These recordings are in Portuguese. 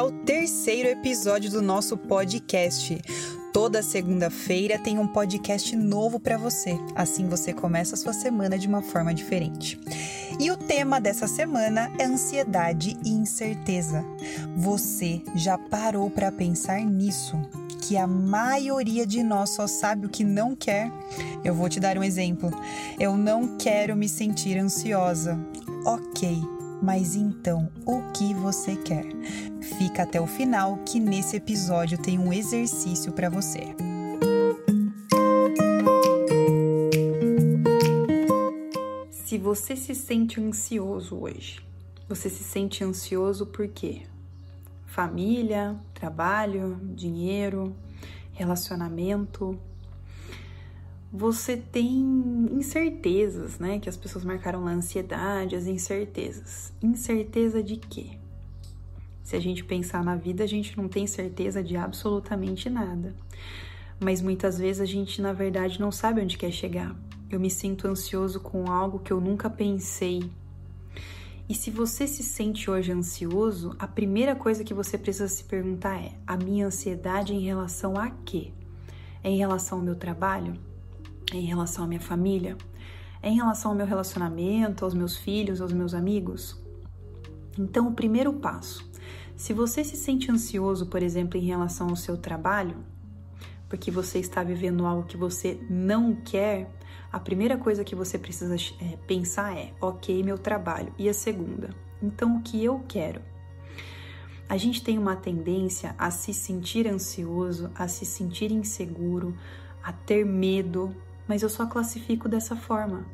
ao terceiro episódio do nosso podcast. Toda segunda-feira tem um podcast novo para você. Assim você começa a sua semana de uma forma diferente. E o tema dessa semana é ansiedade e incerteza. Você já parou para pensar nisso? Que a maioria de nós só sabe o que não quer? Eu vou te dar um exemplo. Eu não quero me sentir ansiosa. Ok, mas então, o que você quer? Fica até o final que nesse episódio tem um exercício para você. Se você se sente ansioso hoje, você se sente ansioso por quê? Família, trabalho, dinheiro, relacionamento, você tem incertezas, né? Que as pessoas marcaram lá, ansiedade, as incertezas. Incerteza de quê? Se a gente pensar na vida, a gente não tem certeza de absolutamente nada. Mas muitas vezes a gente, na verdade, não sabe onde quer chegar. Eu me sinto ansioso com algo que eu nunca pensei. E se você se sente hoje ansioso, a primeira coisa que você precisa se perguntar é: a minha ansiedade em relação a quê? É em relação ao meu trabalho? Em relação à minha família, em relação ao meu relacionamento, aos meus filhos, aos meus amigos? Então, o primeiro passo, se você se sente ansioso, por exemplo, em relação ao seu trabalho, porque você está vivendo algo que você não quer, a primeira coisa que você precisa é, pensar é: ok, meu trabalho. E a segunda, então o que eu quero? A gente tem uma tendência a se sentir ansioso, a se sentir inseguro, a ter medo, mas eu só classifico dessa forma.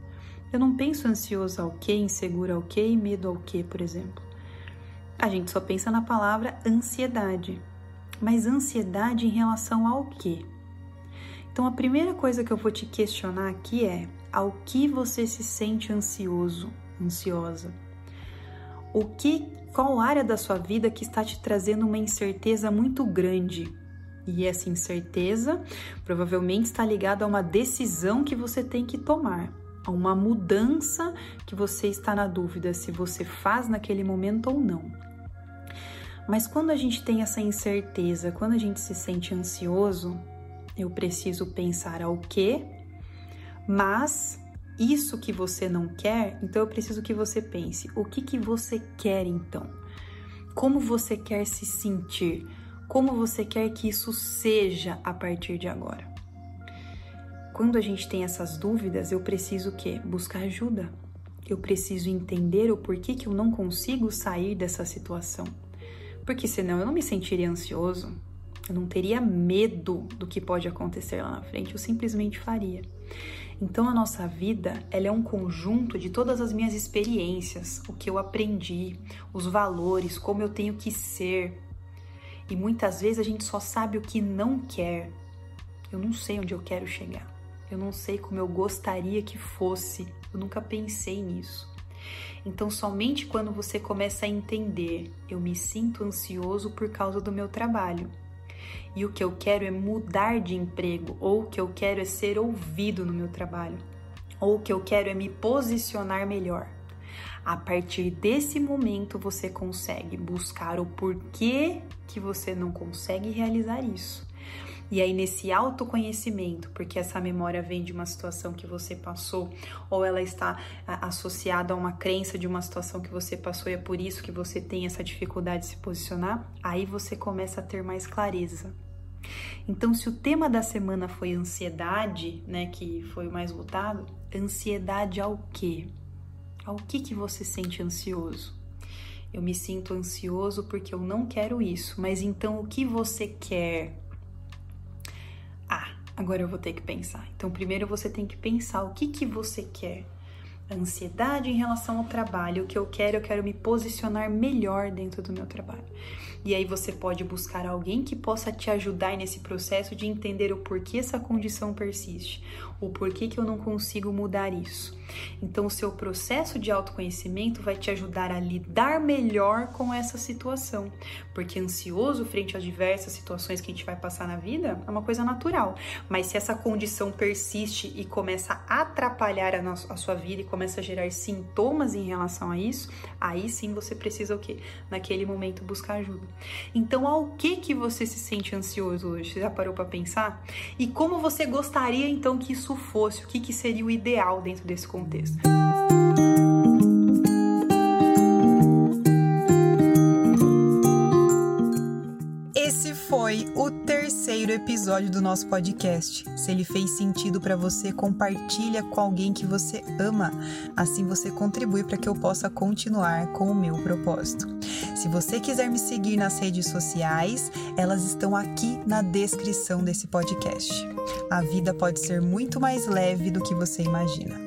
Eu não penso ansioso ao que, inseguro ao que medo ao que, por exemplo. A gente só pensa na palavra ansiedade. Mas ansiedade em relação ao que? Então a primeira coisa que eu vou te questionar aqui é: ao que você se sente ansioso, ansiosa? O que, qual área da sua vida que está te trazendo uma incerteza muito grande? E essa incerteza provavelmente está ligada a uma decisão que você tem que tomar, a uma mudança que você está na dúvida se você faz naquele momento ou não. Mas quando a gente tem essa incerteza, quando a gente se sente ansioso, eu preciso pensar ao que, mas isso que você não quer, então eu preciso que você pense: o que, que você quer então? Como você quer se sentir? Como você quer que isso seja a partir de agora. Quando a gente tem essas dúvidas, eu preciso que buscar ajuda. Eu preciso entender o porquê que eu não consigo sair dessa situação. Porque senão eu não me sentiria ansioso, eu não teria medo do que pode acontecer lá na frente, eu simplesmente faria. Então a nossa vida, ela é um conjunto de todas as minhas experiências, o que eu aprendi, os valores, como eu tenho que ser, e muitas vezes a gente só sabe o que não quer. Eu não sei onde eu quero chegar. Eu não sei como eu gostaria que fosse. Eu nunca pensei nisso. Então, somente quando você começa a entender, eu me sinto ansioso por causa do meu trabalho. E o que eu quero é mudar de emprego, ou o que eu quero é ser ouvido no meu trabalho, ou o que eu quero é me posicionar melhor. A partir desse momento você consegue buscar o porquê que você não consegue realizar isso. E aí, nesse autoconhecimento, porque essa memória vem de uma situação que você passou, ou ela está associada a uma crença de uma situação que você passou e é por isso que você tem essa dificuldade de se posicionar, aí você começa a ter mais clareza. Então, se o tema da semana foi ansiedade, né, que foi o mais votado, ansiedade ao quê? Ao que, que você sente ansioso? Eu me sinto ansioso porque eu não quero isso, mas então o que você quer? Ah, agora eu vou ter que pensar. Então, primeiro você tem que pensar o que, que você quer. Ansiedade em relação ao trabalho, o que eu quero, eu quero me posicionar melhor dentro do meu trabalho. E aí você pode buscar alguém que possa te ajudar nesse processo de entender o porquê essa condição persiste, o porquê que eu não consigo mudar isso. Então, o seu processo de autoconhecimento vai te ajudar a lidar melhor com essa situação, porque ansioso frente às diversas situações que a gente vai passar na vida é uma coisa natural. Mas se essa condição persiste e começa a atrapalhar a, nossa, a sua vida e começa a gerar sintomas em relação a isso, aí sim você precisa o quê? Naquele momento buscar ajuda. Então, ao que que você se sente ansioso hoje? Você já parou para pensar? E como você gostaria então que isso fosse? O que que seria o ideal dentro desse contexto? foi terceiro episódio do nosso podcast. Se ele fez sentido para você, compartilha com alguém que você ama. Assim você contribui para que eu possa continuar com o meu propósito. Se você quiser me seguir nas redes sociais, elas estão aqui na descrição desse podcast. A vida pode ser muito mais leve do que você imagina.